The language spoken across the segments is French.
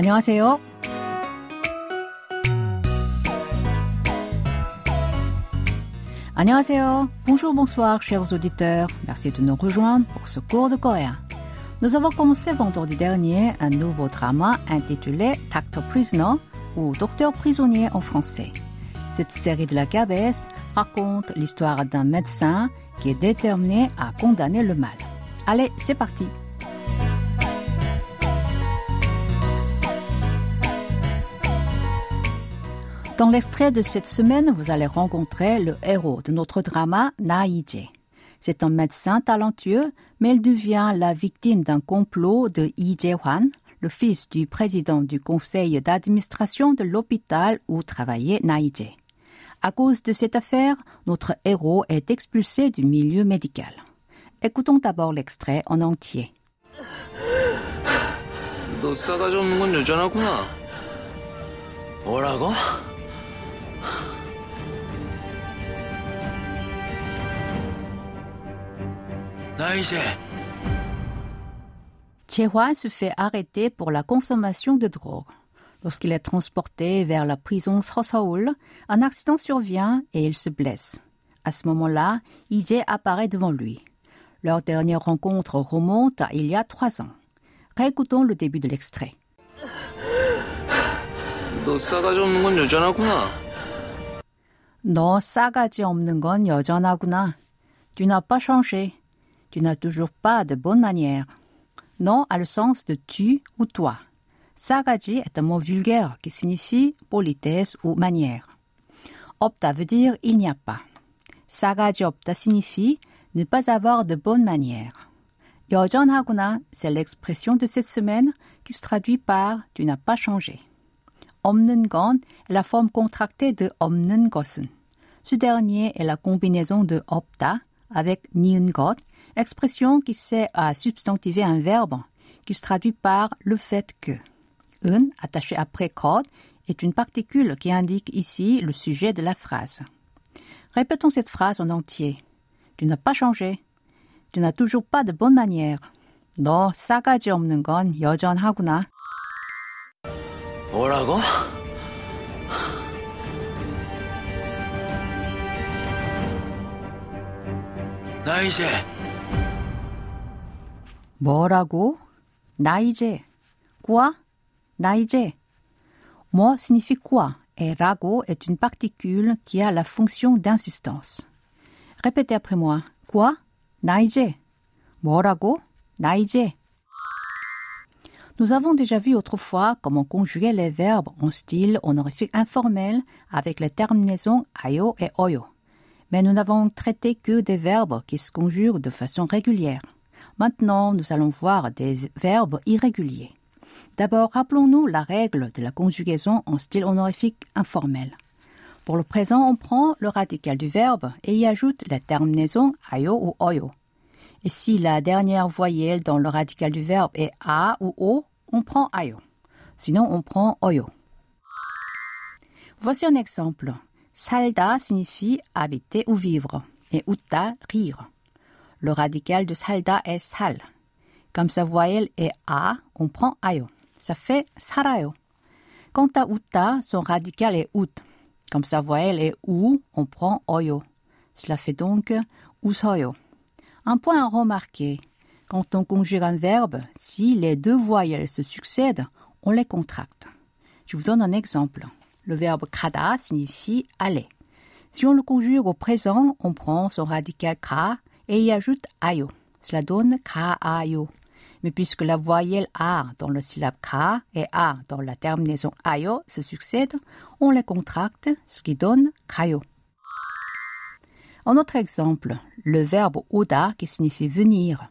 안녕하세요. Annyeonghaseyo. Bonjour, bonsoir, chers auditeurs. Merci de nous rejoindre pour ce cours de coréen. Nous avons commencé vendredi dernier un nouveau drama intitulé Doctor Prisoner ou Docteur prisonnier en français. Cette série de la KBS raconte l'histoire d'un médecin qui est déterminé à condamner le mal. Allez, c'est parti. Dans l'extrait de cette semaine, vous allez rencontrer le héros de notre drama, Naïje. C'est un médecin talentueux, mais il devient la victime d'un complot de Lee Jae-hwan, le fils du président du conseil d'administration de l'hôpital où travaillait Naïje. À cause de cette affaire, notre héros est expulsé du milieu médical. Écoutons d'abord l'extrait en entier. Chehuan se fait arrêter pour la consommation de drogue. Lorsqu'il est transporté vers la prison Srosaoul, un accident survient et il se blesse. À ce moment-là, Ije apparaît devant lui. Leur dernière rencontre remonte à il y a trois ans. Récoutons le début de l'extrait. Tu n'as pas changé. Tu n'as toujours pas de bonnes manières. Non a le sens de tu ou toi. Sagaji est un mot vulgaire qui signifie politesse ou manière. Opta veut dire il n'y a pas. Sagaji opta signifie ne pas avoir de bonnes manières. 여전하구나, c'est l'expression de cette semaine qui se traduit par tu n'as pas changé. 없는 건 est la forme contractée de 없는 것은. Ce dernier est la combinaison de opta avec 니은 것, expression qui sert à substantiver un verbe qui se traduit par le fait que. Un, attaché après code, est une particule qui indique ici le sujet de la phrase. Répétons cette phrase en entier. Tu n'as pas changé. Tu n'as toujours pas de bonne manière. 너 싸가지 없는 건 여전하구나. 뭐라고? 나 이제 뭐라고? 나 이제. Quoi? 나 이제. Moi signifie quoi et rago est une particule qui a la fonction d'insistance. Répétez après moi. Quoi? 나 이제. 뭐라고? 나 이제. Nous avons déjà vu autrefois comment conjuguer les verbes en style honorifique informel avec les terminaisons ayo et oyo. Mais nous n'avons traité que des verbes qui se conjuguent de façon régulière. Maintenant, nous allons voir des verbes irréguliers. D'abord, rappelons-nous la règle de la conjugaison en style honorifique informel. Pour le présent, on prend le radical du verbe et y ajoute la terminaison ayo ou oyo. Et si la dernière voyelle dans le radical du verbe est a ou o, on prend ayo. Sinon, on prend oyo. Voici un exemple. Salda signifie habiter ou vivre et uta rire le radical de salda est sal. Comme sa voyelle est a, on prend ayo. Ça fait sarayo. Quant à uta, son radical est ut. Comme sa voyelle est ou, on prend oyo. Cela fait donc usoyo. Un point à remarquer. Quand on conjugue un verbe, si les deux voyelles se succèdent, on les contracte. Je vous donne un exemple. Le verbe kada signifie aller. Si on le conjugue au présent, on prend son radical ka et y ajoute ayo. Cela donne kaayo. Mais puisque la voyelle a dans le syllabe ka et a dans la terminaison ayo se succèdent, on les contracte, ce qui donne kayo. Un autre exemple, le verbe oda qui signifie venir.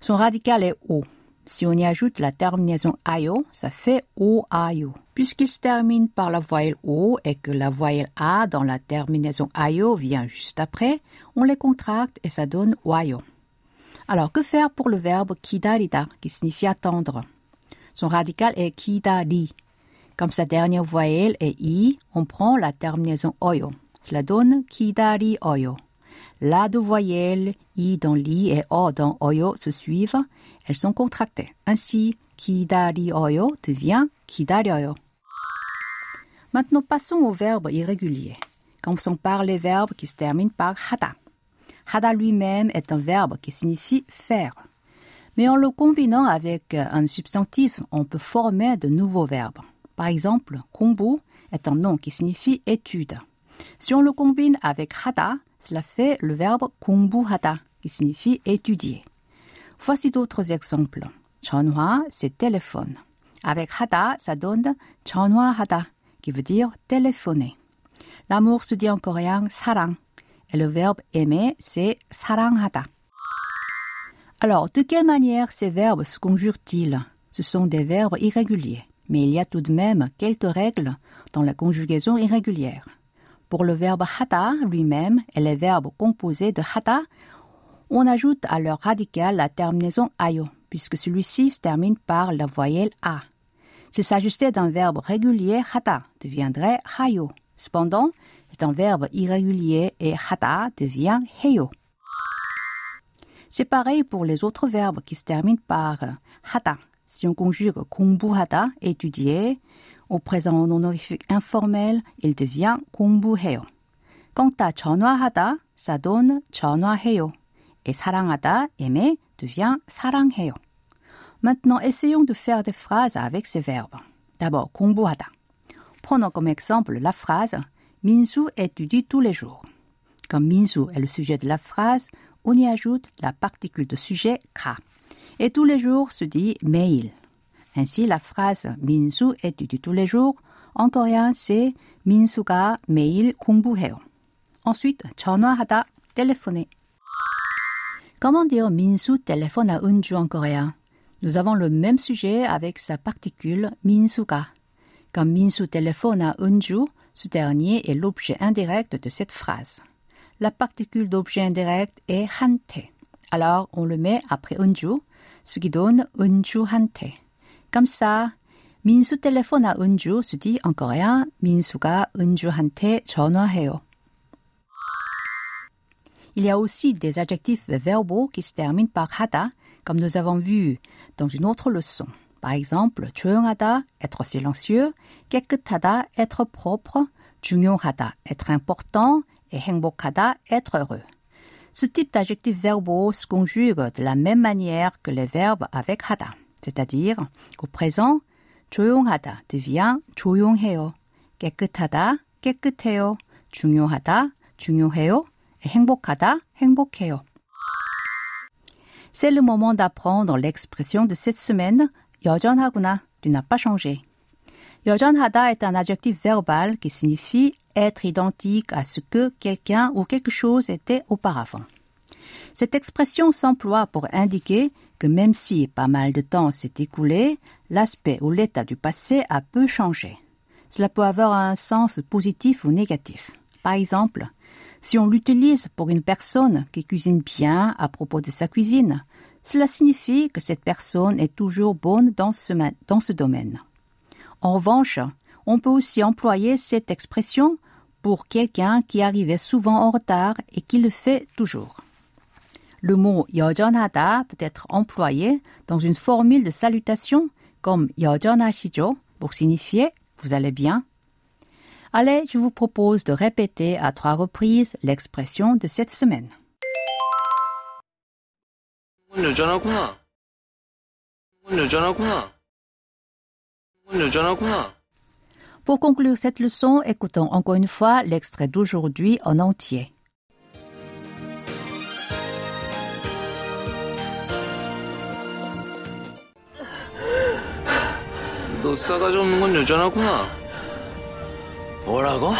Son radical est o. Si on y ajoute la terminaison ayo, ça fait o ayo. Puisqu'il se termine par la voyelle o et que la voyelle a dans la terminaison ayo vient juste après, on les contracte et ça donne wayo. Alors, que faire pour le verbe kidarida qui signifie attendre? Son radical est kidari. Comme sa dernière voyelle est i, on prend la terminaison oyo. Cela donne kidari oyo. Là deux voyelles, i dans li et o dans oyo se suivent, elles sont contractées. Ainsi, kidari oyo devient 기다려요. Maintenant, passons aux verbes irréguliers. Commençons par les verbes qui se terminent par hada. Hada lui-même est un verbe qui signifie faire. Mais en le combinant avec un substantif, on peut former de nouveaux verbes. Par exemple, kombu est un nom qui signifie étude. Si on le combine avec hada, cela fait le verbe 공부하다 qui signifie étudier. Voici d'autres exemples. 전화, c'est téléphone. Avec hada, ça donne 전화하다 qui veut dire téléphoner. L'amour se dit en coréen 사랑 et le verbe aimer, c'est 사랑하다. Alors, de quelle manière ces verbes se conjurent-ils Ce sont des verbes irréguliers, mais il y a tout de même quelques règles dans la conjugaison irrégulière. Pour le verbe hada lui-même et les verbes composés de hada, on ajoute à leur radical la terminaison ayo, puisque celui-ci se termine par la voyelle a. S'il s'agissait d'un verbe régulier, hada deviendrait hayo. Cependant, c'est un verbe irrégulier et hada devient heyo. C'est pareil pour les autres verbes qui se terminent par hada. Si on conjugue kumbu étudier, au présent honorifique informel, il devient 공부해요. Quant à 전화하다, ça donne 전화해요. Et 사랑하다, aimer, devient 사랑해요. Maintenant, essayons de faire des phrases avec ces verbes. D'abord, 공부하다. Prenons comme exemple la phrase Minsu étudie tous les jours. Comme Minsu est le sujet de la phrase, on y ajoute la particule de sujet ka. Et tous les jours se dit mail. Ainsi, la phrase Minsu étudie tous les jours en coréen c'est 민수가 매일 공부해요. Ensuite, 전화하다, téléphoner. Comment dire Minsu téléphone à Unju en coréen Nous avons le même sujet avec sa particule 민수가. Comme Minsu téléphone à Unju, ce dernier est l'objet indirect de cette phrase. La particule d'objet indirect est 한테. Alors, on le met après 은주, ce qui donne 은주한테. Comme ça, 민수 téléphone à 은주 se dit en coréen 민수가 은주한테 전화해요. Il y a aussi des adjectifs verbaux qui se terminent par hada, comme nous avons vu dans une autre leçon. Par exemple, 조용하다, être silencieux, 깨끗하다, être propre, 중요하다, être important, et 행복하다, être heureux. Ce type d'adjectifs verbaux se conjugue de la même manière que les verbes avec 하다, c'est-à-dire qu'au présent, 조용하다 devient 조용해요, 깨끗하다, 깨끗해요, 중요하다, 중요해요, et 행복하다, 행복해요. C'est le moment d'apprendre l'expression de cette semaine, 여전하구나, tu n'as pas changé. 여전하다 est un adjectif verbal qui signifie être identique à ce que quelqu'un ou quelque chose était auparavant. Cette expression s'emploie pour indiquer que même si pas mal de temps s'est écoulé, l'aspect ou l'état du passé a peu changé. Cela peut avoir un sens positif ou négatif. Par exemple, si on l'utilise pour une personne qui cuisine bien à propos de sa cuisine, cela signifie que cette personne est toujours bonne dans ce, domaine. En revanche, on peut aussi employer cette expression pour quelqu'un qui arrivait souvent en retard et qui le fait toujours Le mot 여전하다 peut être employé dans une formule de salutation comme 여전하시죠 pour signifier vous allez bien. Allez, je vous propose de répéter à trois reprises l'expression de cette semaine. 여전하구나. 여전하구나. 여전하구나. Pour conclure cette leçon, écoutons encore une fois l'extrait d'aujourd'hui en entier. 너 싸가지 없는 건 여전하구나. 뭐라고?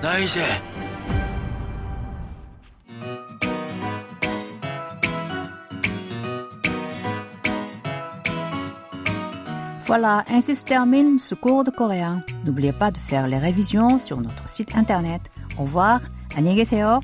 나 이제 Voilà, ainsi se termine ce cours de coréen. N'oubliez pas de faire les révisions sur notre site internet. Au revoir, 안녕히 계세요.